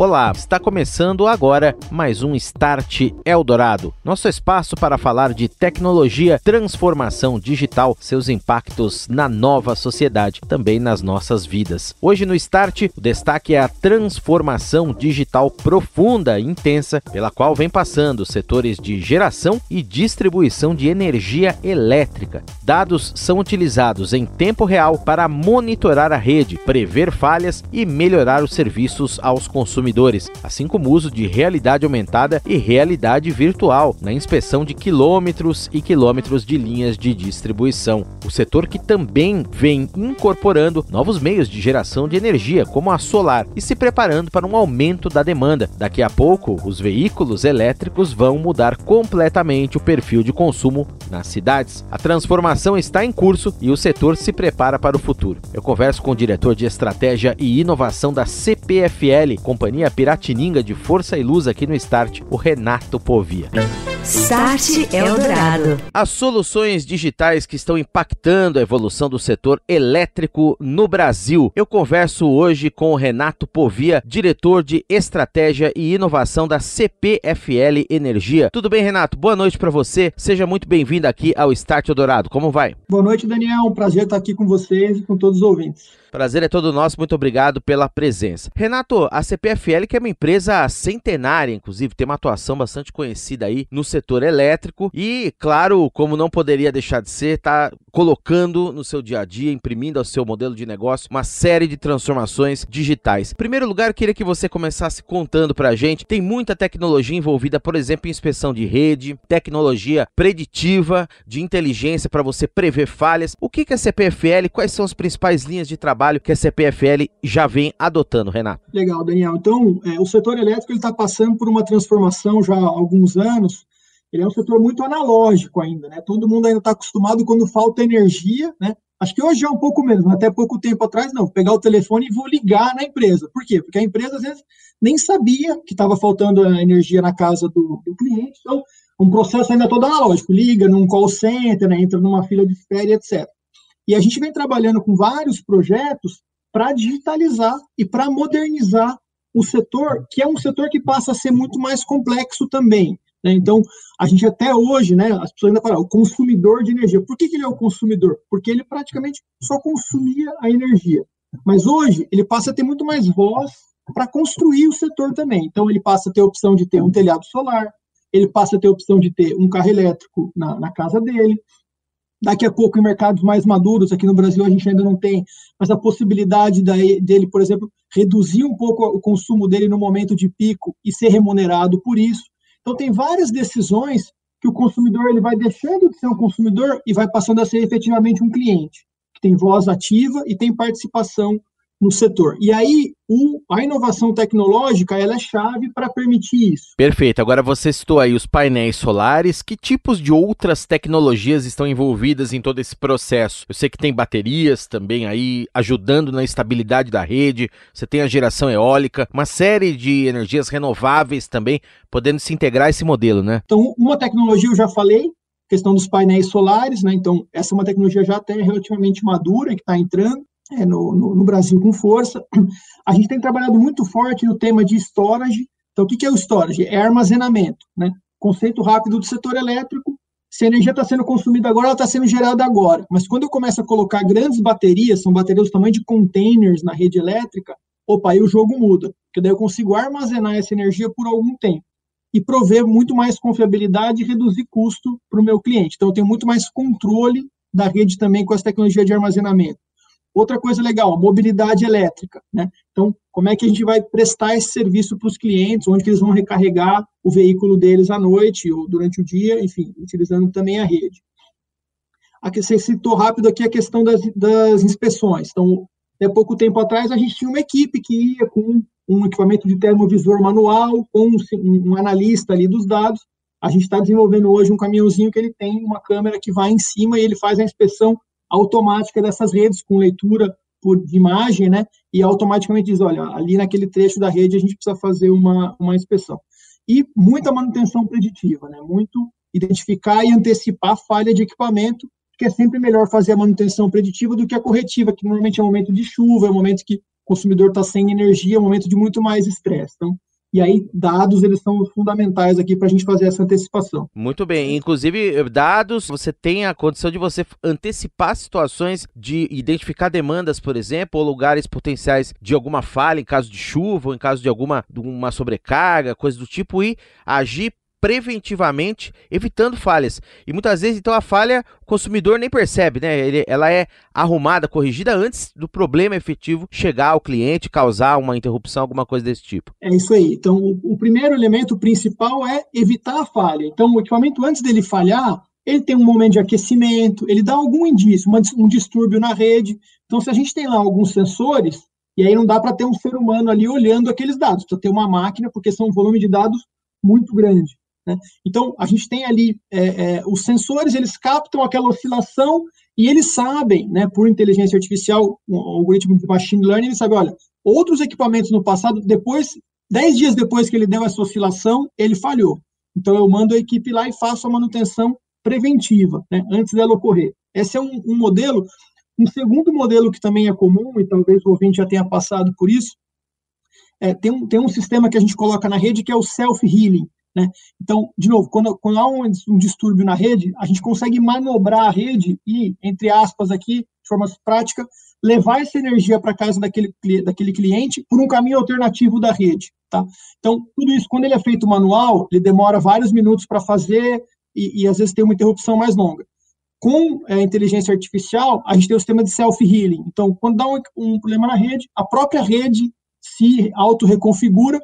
Olá, está começando agora mais um Start Eldorado, nosso espaço para falar de tecnologia, transformação digital, seus impactos na nova sociedade, também nas nossas vidas. Hoje no Start, o destaque é a transformação digital profunda e intensa pela qual vem passando os setores de geração e distribuição de energia elétrica. Dados são utilizados em tempo real para monitorar a rede, prever falhas e melhorar os serviços aos consumidores consumidores, assim como o uso de realidade aumentada e realidade virtual na inspeção de quilômetros e quilômetros de linhas de distribuição. O setor que também vem incorporando novos meios de geração de energia, como a solar, e se preparando para um aumento da demanda. Daqui a pouco, os veículos elétricos vão mudar completamente o perfil de consumo nas cidades. A transformação está em curso e o setor se prepara para o futuro. Eu converso com o diretor de estratégia e inovação da CPFL, companhia Companhia Piratininga de Força e Luz aqui no Start, o Renato Povia. Start Eldorado. As soluções digitais que estão impactando a evolução do setor elétrico no Brasil. Eu converso hoje com o Renato Povia, diretor de estratégia e inovação da CPFL Energia. Tudo bem, Renato? Boa noite para você. Seja muito bem-vindo aqui ao Start Eldorado. Como vai? Boa noite, Daniel. Um prazer estar aqui com vocês e com todos os ouvintes. Prazer é todo nosso, muito obrigado pela presença. Renato, a CPFL, que é uma empresa centenária, inclusive, tem uma atuação bastante conhecida aí no setor elétrico e, claro, como não poderia deixar de ser, está colocando no seu dia a dia, imprimindo ao seu modelo de negócio uma série de transformações digitais. Em primeiro lugar, queria que você começasse contando para a gente, tem muita tecnologia envolvida, por exemplo, em inspeção de rede, tecnologia preditiva, de inteligência para você prever falhas. O que é a CPFL? Quais são as principais linhas de trabalho trabalho que a CPFL já vem adotando, Renato. Legal, Daniel. Então, é, o setor elétrico está passando por uma transformação já há alguns anos. Ele é um setor muito analógico ainda, né? Todo mundo ainda está acostumado quando falta energia, né? Acho que hoje é um pouco menos, até pouco tempo atrás, não. Pegar o telefone e vou ligar na empresa. Por quê? Porque a empresa, às vezes, nem sabia que estava faltando energia na casa do, do, cliente. Então, um processo ainda todo analógico. Liga num call center, né? entra numa fila de espera, etc. E a gente vem trabalhando com vários projetos para digitalizar e para modernizar o setor, que é um setor que passa a ser muito mais complexo também. Né? Então, a gente até hoje, né, as pessoas ainda falam, o consumidor de energia. Por que, que ele é o consumidor? Porque ele praticamente só consumia a energia. Mas hoje, ele passa a ter muito mais voz para construir o setor também. Então, ele passa a ter a opção de ter um telhado solar, ele passa a ter a opção de ter um carro elétrico na, na casa dele, Daqui a pouco, em mercados mais maduros, aqui no Brasil a gente ainda não tem, mas a possibilidade dele, por exemplo, reduzir um pouco o consumo dele no momento de pico e ser remunerado por isso. Então, tem várias decisões que o consumidor ele vai deixando de ser um consumidor e vai passando a ser efetivamente um cliente, que tem voz ativa e tem participação no setor. E aí, o, a inovação tecnológica ela é chave para permitir isso. Perfeito. Agora você citou aí os painéis solares. Que tipos de outras tecnologias estão envolvidas em todo esse processo? Eu sei que tem baterias também aí ajudando na estabilidade da rede. Você tem a geração eólica, uma série de energias renováveis também podendo se integrar a esse modelo, né? Então, uma tecnologia eu já falei, questão dos painéis solares, né? Então, essa é uma tecnologia já até relativamente madura que está entrando é, no, no, no, Brasil com força. A gente tem trabalhado muito forte no tema de storage. Então, o que, que é o storage? É armazenamento, né? Conceito rápido do setor elétrico. Se a energia está sendo consumida agora, ela está sendo gerada agora. Mas quando eu começo a colocar grandes baterias, são baterias do tamanho de containers na rede elétrica, opa, aí o jogo muda. Porque daí eu consigo armazenar essa energia por algum tempo e prover muito mais confiabilidade e reduzir custo para o meu cliente. Então, eu tenho muito mais controle da rede também com essa tecnologia de armazenamento. Outra coisa legal, mobilidade elétrica, né? Então, como é que a gente vai prestar esse serviço para os clientes, onde eles vão recarregar o veículo deles à noite ou durante o dia, enfim, utilizando também a rede. Aqui você citou rápido aqui a questão das, das inspeções. Então, há pouco tempo atrás, a gente tinha uma equipe que ia com um equipamento de termovisor manual, com um, um analista ali dos dados. A gente está desenvolvendo hoje um caminhãozinho que ele tem uma câmera que vai em cima e ele faz a inspeção automática dessas redes, com leitura por imagem, né? E automaticamente diz, olha, ali naquele trecho da rede a gente precisa fazer uma, uma inspeção. E muita manutenção preditiva, né? Muito identificar e antecipar falha de equipamento, que é sempre melhor fazer a manutenção preditiva do que a corretiva, que normalmente é um momento de chuva, é um momento que o consumidor está sem energia, é um momento de muito mais estresse. Então, e aí, dados, eles são fundamentais aqui para a gente fazer essa antecipação. Muito bem. Inclusive, dados, você tem a condição de você antecipar situações de identificar demandas, por exemplo, ou lugares potenciais de alguma falha em caso de chuva, ou em caso de alguma de uma sobrecarga, coisa do tipo, e agir preventivamente, evitando falhas. E muitas vezes, então, a falha o consumidor nem percebe, né? Ele, ela é arrumada, corrigida antes do problema efetivo chegar ao cliente, causar uma interrupção, alguma coisa desse tipo. É isso aí. Então, o, o primeiro elemento principal é evitar a falha. Então, o equipamento, antes dele falhar, ele tem um momento de aquecimento, ele dá algum indício, uma, um distúrbio na rede. Então, se a gente tem lá alguns sensores, e aí não dá para ter um ser humano ali olhando aqueles dados, precisa ter uma máquina, porque são um volume de dados muito grande. Né? Então, a gente tem ali é, é, os sensores, eles captam aquela oscilação e eles sabem, né, por inteligência artificial, um algoritmo de machine learning, ele sabe, olha, outros equipamentos no passado, depois, dez dias depois que ele deu essa oscilação, ele falhou. Então, eu mando a equipe lá e faço a manutenção preventiva, né, antes dela ocorrer. Esse é um, um modelo. Um segundo modelo que também é comum, e talvez o ouvinte já tenha passado por isso, é, tem, um, tem um sistema que a gente coloca na rede que é o self-healing. Né? Então, de novo, quando, quando há um, um, distúrbio na rede, a gente consegue manobrar a rede e, entre aspas, aqui, de forma prática, levar essa energia para casa daquele, daquele cliente por um caminho alternativo da rede. Tá? Então, tudo isso, quando ele é feito manual, ele demora vários minutos para fazer e, e, às vezes tem uma interrupção mais longa. Com a é, inteligência artificial, a gente tem o sistema de self-healing. Então, quando dá um, um problema na rede, a própria rede se auto-reconfigura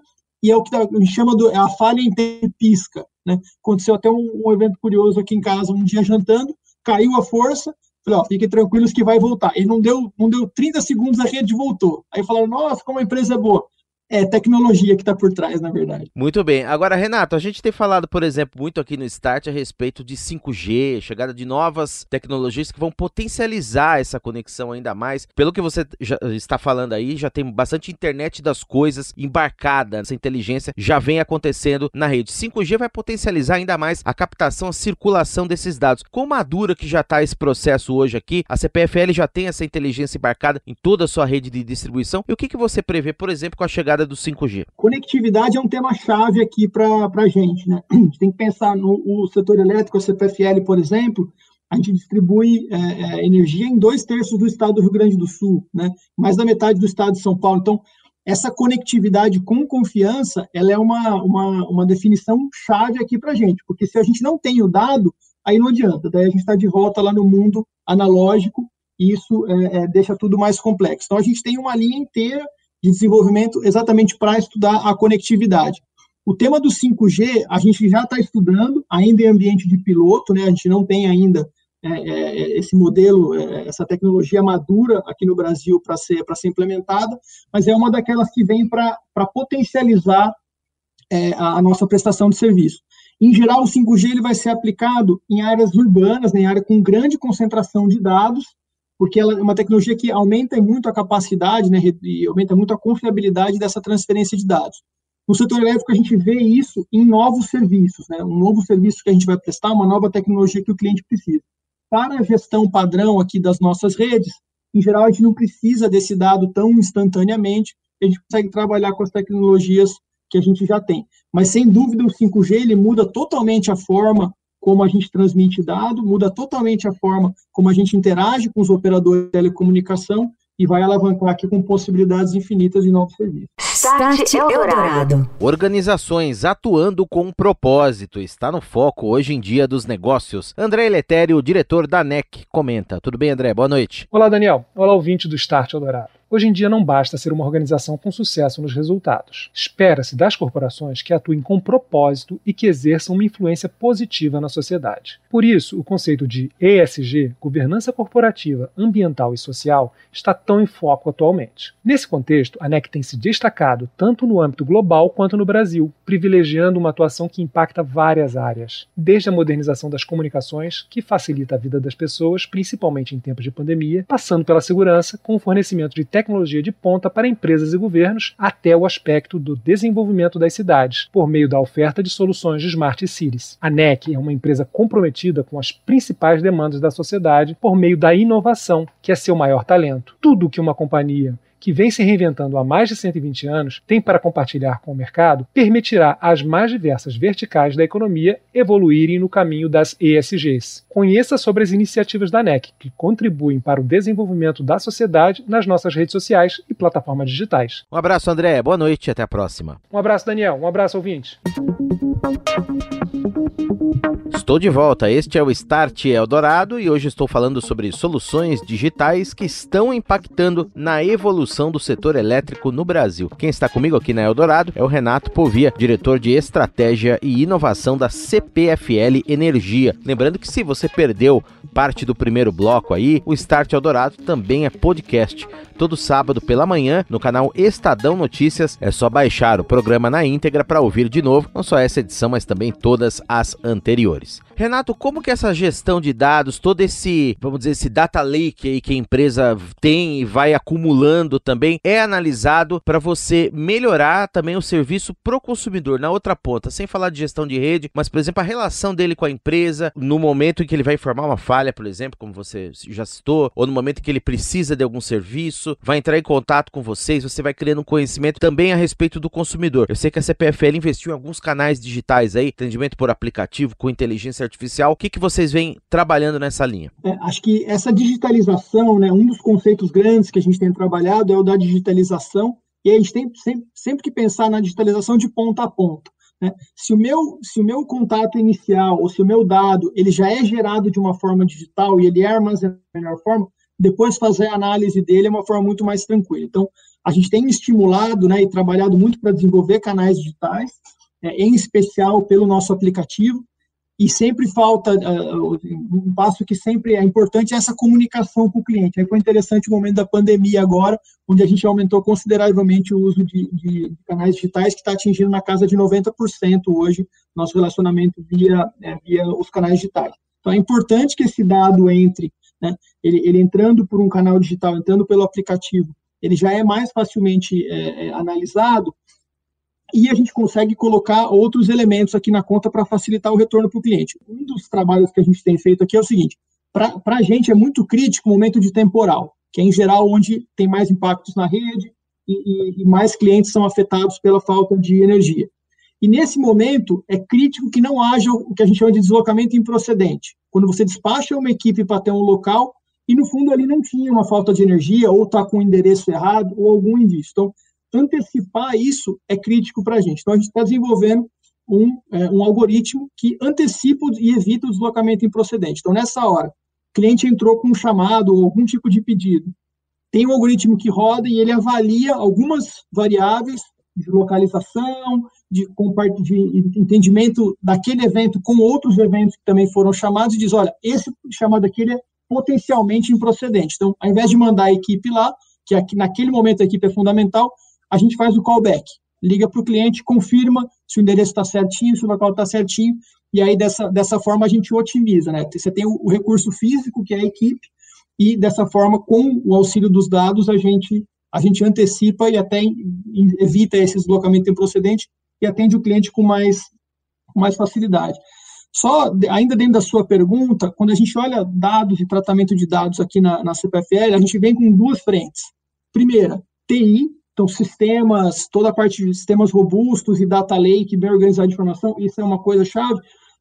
e é o que tá, a gente chama de é a falha em pisca. Né? Aconteceu até um, um, evento curioso aqui em casa, um dia jantando, caiu a força, falei, ó, fiquem tranquilos que vai voltar. Ele não deu, não deu 30 segundos, a rede voltou. Aí falaram, nossa, como a empresa é boa é tecnologia que está por trás, na verdade. Muito bem. Agora, Renato, a gente tem falado, por exemplo, muito aqui no Start a respeito de 5G, chegada de novas tecnologias que vão potencializar essa conexão ainda mais. Pelo que você já está falando aí, já tem bastante internet das coisas embarcada, essa inteligência já vem acontecendo na rede. 5G vai potencializar ainda mais a captação, a circulação desses dados. Com madura que já está esse processo hoje aqui, a CPFL já tem essa inteligência embarcada em toda a sua rede de distribuição. E o que, que você prevê, por exemplo, com a chegada do 5G? Conectividade é um tema-chave aqui para a gente. Né? A gente tem que pensar no o setor elétrico, a CPFL, por exemplo, a gente distribui é, é, energia em dois terços do estado do Rio Grande do Sul, né? mais da metade do estado de São Paulo. Então, essa conectividade com confiança, ela é uma, uma, uma definição chave aqui para a gente, porque se a gente não tem o dado, aí não adianta, daí a gente está de volta lá no mundo analógico, e isso é, é, deixa tudo mais complexo. Então, a gente tem uma linha inteira de desenvolvimento exatamente para estudar a conectividade. O tema do 5G, a gente já está estudando, ainda em ambiente de piloto, né? a gente não tem ainda é, é, esse modelo, é, essa tecnologia madura aqui no Brasil para ser, ser implementada, mas é uma daquelas que vem para potencializar é, a, a, nossa prestação de serviço. Em geral, o 5G ele vai ser aplicado em áreas urbanas, né, em área com grande concentração de dados, porque ela é uma tecnologia que aumenta muito a capacidade, né, e aumenta muito a confiabilidade dessa transferência de dados. No setor elétrico, a gente vê isso em novos serviços, né, um novo serviço que a gente vai prestar, uma nova tecnologia que o cliente precisa. Para a gestão padrão aqui das nossas redes, em geral, a gente não precisa desse dado tão instantaneamente, a gente consegue trabalhar com as tecnologias que a gente já tem. Mas, sem dúvida, o 5G ele muda totalmente a forma como a gente transmite dado, muda totalmente a forma como a gente interage com os operadores de telecomunicação e vai alavancar aqui com possibilidades infinitas de novos serviços. Start Eldorado. Organizações atuando com um propósito está no foco hoje em dia dos negócios. André Letério, diretor da NEC, comenta. Tudo bem, André? Boa noite. Olá, Daniel. Olá, ouvinte do Start Eldorado. Hoje em dia não basta ser uma organização com sucesso nos resultados. Espera-se das corporações que atuem com propósito e que exerçam uma influência positiva na sociedade. Por isso, o conceito de ESG, governança corporativa, ambiental e social, está tão em foco atualmente. Nesse contexto, a NEC tem se destacado tanto no âmbito global quanto no Brasil, privilegiando uma atuação que impacta várias áreas, desde a modernização das comunicações, que facilita a vida das pessoas, principalmente em tempos de pandemia, passando pela segurança, com o fornecimento de tecnologia de ponta para empresas e governos, até o aspecto do desenvolvimento das cidades, por meio da oferta de soluções de Smart Cities. A NEC é uma empresa comprometida com as principais demandas da sociedade por meio da inovação, que é seu maior talento. Tudo que uma companhia que vem se reinventando há mais de 120 anos, tem para compartilhar com o mercado, permitirá às mais diversas verticais da economia evoluírem no caminho das ESGs. Conheça sobre as iniciativas da NEC, que contribuem para o desenvolvimento da sociedade nas nossas redes sociais e plataformas digitais. Um abraço, André. Boa noite e até a próxima. Um abraço, Daniel. Um abraço, ouvinte. Estou de volta. Este é o Start Eldorado e hoje estou falando sobre soluções digitais que estão impactando na evolução do setor elétrico no Brasil. Quem está comigo aqui na Eldorado é o Renato Povia, diretor de estratégia e inovação da CPFL Energia. Lembrando que se você perdeu parte do primeiro bloco aí, o Start Eldorado também é podcast. Todo sábado pela manhã, no canal Estadão Notícias, é só baixar o programa na íntegra para ouvir de novo, não só essa edição, mas também todas as anteriores. Renato, como que essa gestão de dados, todo esse, vamos dizer, esse data lake aí que a empresa tem e vai acumulando também, é analisado para você melhorar também o serviço pro consumidor na outra ponta, sem falar de gestão de rede, mas por exemplo, a relação dele com a empresa no momento em que ele vai informar uma falha, por exemplo, como você já citou, ou no momento em que ele precisa de algum serviço, vai entrar em contato com vocês, você vai criando um conhecimento também a respeito do consumidor. Eu sei que a CPFL investiu em alguns canais digitais aí, atendimento por aplicativo com inteligência artificial. O que, que vocês vêm trabalhando nessa linha? É, acho que essa digitalização, né, um dos conceitos grandes que a gente tem trabalhado é o da digitalização, e a gente tem sempre, sempre que pensar na digitalização de ponta a ponta. Né? Se, o meu, se o meu contato inicial, ou se o meu dado, ele já é gerado de uma forma digital e ele é armazenado da melhor forma, depois fazer a análise dele é uma forma muito mais tranquila. Então, a gente tem estimulado né, e trabalhado muito para desenvolver canais digitais, em especial pelo nosso aplicativo, e sempre falta, uh, um passo que sempre é importante é essa comunicação com o cliente. Aí foi interessante o momento da pandemia agora, onde a gente aumentou consideravelmente o uso de, de canais digitais, que está atingindo na casa de 90% hoje nosso relacionamento via, é, via os canais digitais. Então é importante que esse dado entre, né, ele, ele entrando por um canal digital, entrando pelo aplicativo, ele já é mais facilmente é, é analisado, e a gente consegue colocar outros elementos aqui na conta para facilitar o retorno para o cliente. Um dos trabalhos que a gente tem feito aqui é o seguinte: para a gente é muito crítico o momento de temporal, que é em geral onde tem mais impactos na rede e, e, e mais clientes são afetados pela falta de energia. E nesse momento é crítico que não haja o que a gente chama de deslocamento improcedente. Quando você despacha uma equipe para ter um local e no fundo ali não tinha uma falta de energia ou está com o endereço errado ou algum indício. Então, antecipar isso é crítico para a gente. Então, a gente está desenvolvendo um, é, um algoritmo que antecipa e evita o deslocamento improcedente. Então, nessa hora, o cliente entrou com um chamado ou algum tipo de pedido, tem um algoritmo que roda e ele avalia algumas variáveis de localização, de, de entendimento daquele evento com outros eventos que também foram chamados e diz, olha, esse chamado aqui é potencialmente improcedente. Então, ao invés de mandar a equipe lá, que aqui, naquele momento a equipe é fundamental, a gente faz o callback. Liga para o cliente, confirma se o endereço está certinho, se o local está certinho, e aí dessa, dessa forma a gente otimiza, né? Você tem o, o recurso físico, que é a equipe, e dessa forma, com o auxílio dos dados, a gente, a gente antecipa e até evita esse deslocamento improcedente e atende o cliente com mais, com mais facilidade. Só, ainda dentro da sua pergunta, quando a gente olha dados e tratamento de dados aqui na, na CPFL, a gente vem com duas frentes. Primeira, TI, então, sistemas, toda a parte de sistemas robustos e data lake, bem organizado de informação, isso é uma coisa chave.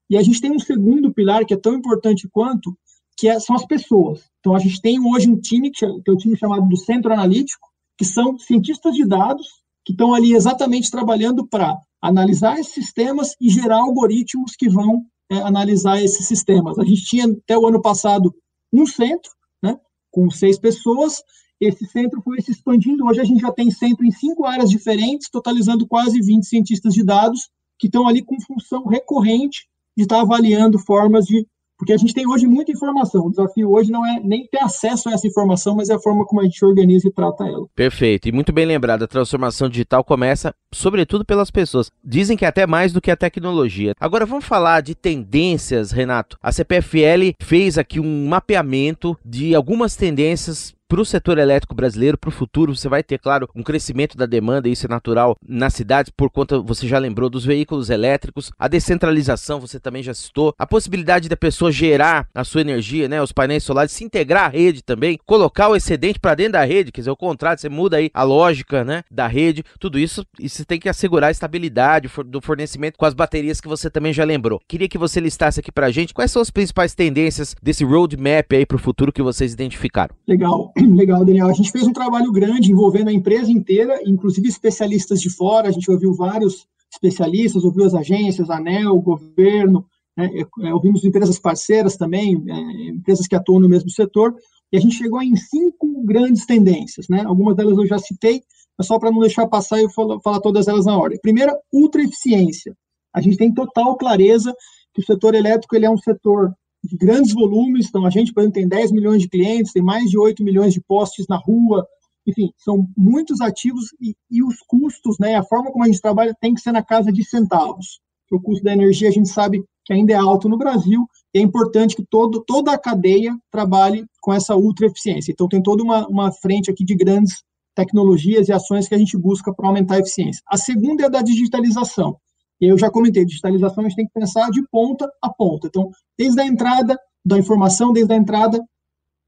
E a gente tem um segundo pilar que é tão importante quanto, que é, são as pessoas. Então, a gente tem hoje um time, que é o time chamado do Centro Analítico, que são cientistas de dados, que estão ali exatamente trabalhando para analisar esses sistemas e gerar algoritmos que vão é, analisar esses sistemas. A gente tinha, até o ano passado, um centro, né, com seis pessoas, esse centro foi se expandindo. Hoje a gente já tem centro em cinco áreas diferentes, totalizando quase 20 cientistas de dados que estão ali com função recorrente de estar avaliando formas de porque a gente tem hoje muita informação. O desafio hoje não é nem ter acesso a essa informação, mas é a forma como a gente organiza e trata ela. Perfeito. E muito bem lembrado, a transformação digital começa, sobretudo, pelas pessoas. Dizem que é até mais do que a tecnologia. Agora vamos falar de tendências, Renato. A CPFL fez aqui um mapeamento de algumas tendências para o setor elétrico brasileiro, para o futuro, você vai ter, claro, um crescimento da demanda, isso é natural nas cidades, por conta, você já lembrou, dos veículos elétricos, a descentralização, você também já citou, a possibilidade da pessoa gerar a sua energia, né, os painéis solares, se integrar à rede também, colocar o excedente para dentro da rede, quer dizer, o contrário, você muda aí a lógica, né, da rede, tudo isso, e você tem que assegurar a estabilidade do fornecimento com as baterias que você também já lembrou. Queria que você listasse aqui para a gente quais são as principais tendências desse roadmap aí para o futuro que vocês identificaram. Legal. Legal, Daniel. A gente fez um trabalho grande envolvendo a empresa inteira, inclusive especialistas de fora. A gente ouviu vários especialistas, ouviu as agências, ANEL, governo, né, é, ouvimos empresas parceiras também, é, empresas que atuam no mesmo setor, e a gente chegou em cinco grandes tendências. Né? Algumas delas eu já citei, mas só para não deixar passar, eu falar todas elas na ordem. Primeira, ultra eficiência. A gente tem total clareza que o setor elétrico ele é um setor de grandes volumes. Então, a gente, por exemplo, tem 10 milhões de clientes, tem mais de 8 milhões de postes na rua. Enfim, são muitos ativos e, e os custos, né, a forma como a gente trabalha tem que ser na casa de centavos. O custo da energia a gente sabe que ainda é alto no Brasil e é importante que todo, toda a cadeia trabalhe com essa ultra eficiência. Então, tem toda uma, uma frente aqui de grandes tecnologias e ações que a gente busca para aumentar a eficiência. A segunda é a da digitalização. E eu já comentei, digitalização a gente tem que pensar de ponta a ponta. Então, desde a entrada da informação, desde a entrada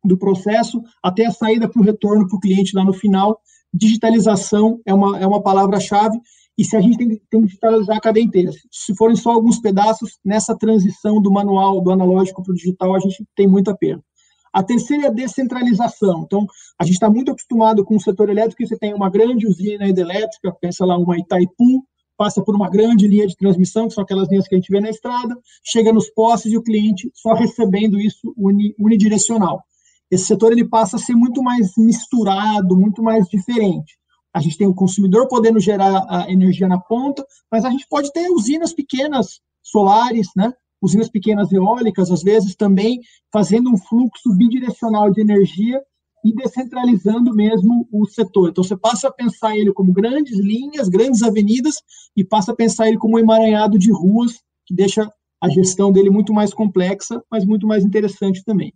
do processo até a saída para o retorno para o cliente lá no final, digitalização é uma, é uma palavra-chave. E se a gente tem, tem que digitalizar a cadeia inteira, se forem só alguns pedaços, nessa transição do manual, do analógico para o digital, a gente tem muita perda. A terceira é a descentralização. Então, a gente está muito acostumado com o setor elétrico, que você tem uma grande usina hidrelétrica, pensa lá uma Itaipu, passa por uma grande linha de transmissão, que são aquelas linhas que a gente vê na estrada, chega nos postes e o cliente só recebendo isso unidirecional. Esse setor ele passa a ser muito mais misturado, muito mais diferente. A gente tem o consumidor podendo gerar a energia na ponta, mas a gente pode ter usinas pequenas solares, né? usinas pequenas eólicas, às vezes também fazendo um fluxo bidirecional de energia e descentralizando mesmo o setor. Então, você passa a pensar ele como grandes linhas, grandes avenidas, e passa a pensar ele como um emaranhado de ruas, que deixa a gestão dele muito mais complexa, mas muito mais interessante também.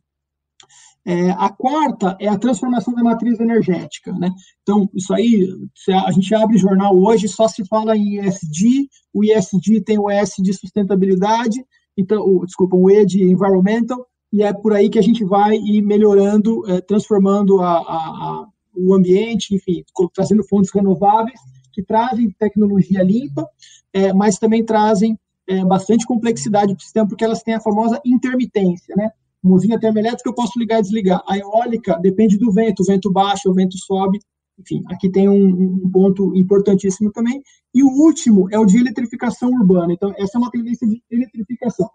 É, a quarta é a transformação da matriz energética. Né? Então, isso aí, a gente abre jornal hoje, só se fala em ESG, o ESG tem o S de sustentabilidade, então, o, desculpa, o E de environmental, e é por aí que a gente vai ir melhorando, é, transformando a, a, a, o ambiente, enfim, trazendo fontes renováveis que trazem tecnologia limpa, é, mas também trazem é, bastante complexidade para o sistema, porque elas têm a famosa intermitência, né? Uma usina termoelétrica eu posso ligar e desligar. A eólica depende do vento, o vento baixa, o vento sobe. Enfim, aqui tem um, um, ponto importantíssimo também. E o último é o de eletrificação urbana. Então, essa é uma tendência de eletrificação.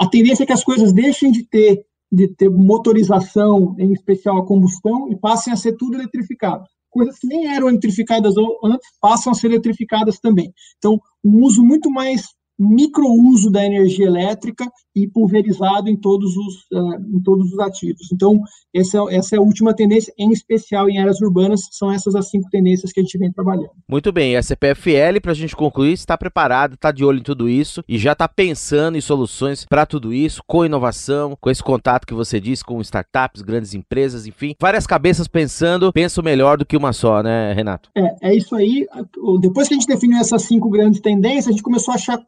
A tendência é que as coisas deixem de ter, de ter motorização, em especial a combustão, e passem a ser tudo eletrificado. Coisas que nem eram eletrificadas antes passam a ser eletrificadas também. Então, um uso muito mais microuso da energia elétrica e pulverizado em todos os, uh, em todos os ativos. Então, essa, é, essa é a última tendência, em especial em áreas urbanas, são essas as cinco tendências que a gente vem trabalhando. Muito bem, a CPFL, para a gente concluir, está preparada, está de olho em tudo isso e já está pensando em soluções para tudo isso, com inovação, com esse contato que você disse com startups, grandes empresas, enfim, várias cabeças pensando, penso melhor do que uma só, né, Renato? É, é isso aí. Depois que a gente definiu essas cinco grandes tendências, a gente começou a achar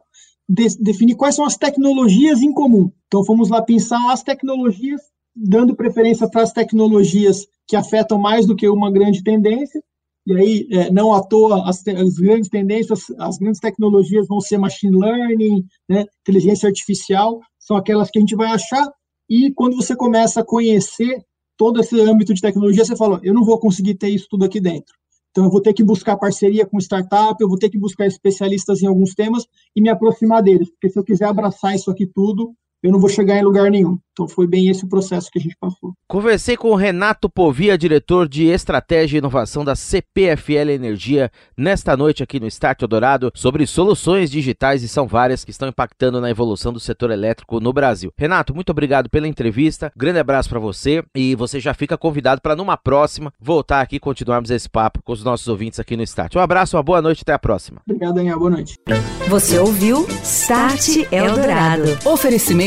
de, definir quais são as tecnologias em comum. Então, fomos lá pensar as tecnologias, dando preferência para as tecnologias que afetam mais do que uma grande tendência. E aí, é, não à toa, as, as, grandes tendências, as grandes tecnologias vão ser machine learning, né, inteligência artificial, são aquelas que a gente vai achar. E quando você começa a conhecer todo esse âmbito de tecnologia, você fala: eu não vou conseguir ter isso tudo aqui dentro. Então, eu vou ter que buscar parceria com startup, eu vou ter que buscar especialistas em alguns temas e me aproximar deles, porque se eu quiser abraçar isso aqui tudo, eu não vou chegar em lugar nenhum. Então foi bem esse o processo que a gente passou. Conversei com o Renato Povia, diretor de Estratégia e Inovação da CPFL Energia, nesta noite aqui no Start Dourado, sobre soluções digitais e são várias que estão impactando na evolução do setor elétrico no Brasil. Renato, muito obrigado pela entrevista. Grande abraço para você e você já fica convidado para numa próxima voltar aqui e continuarmos esse papo com os nossos ouvintes aqui no Start. Um abraço, uma boa noite, até a próxima. Obrigado, Daniel. Boa noite. Você ouviu Start Eldorado.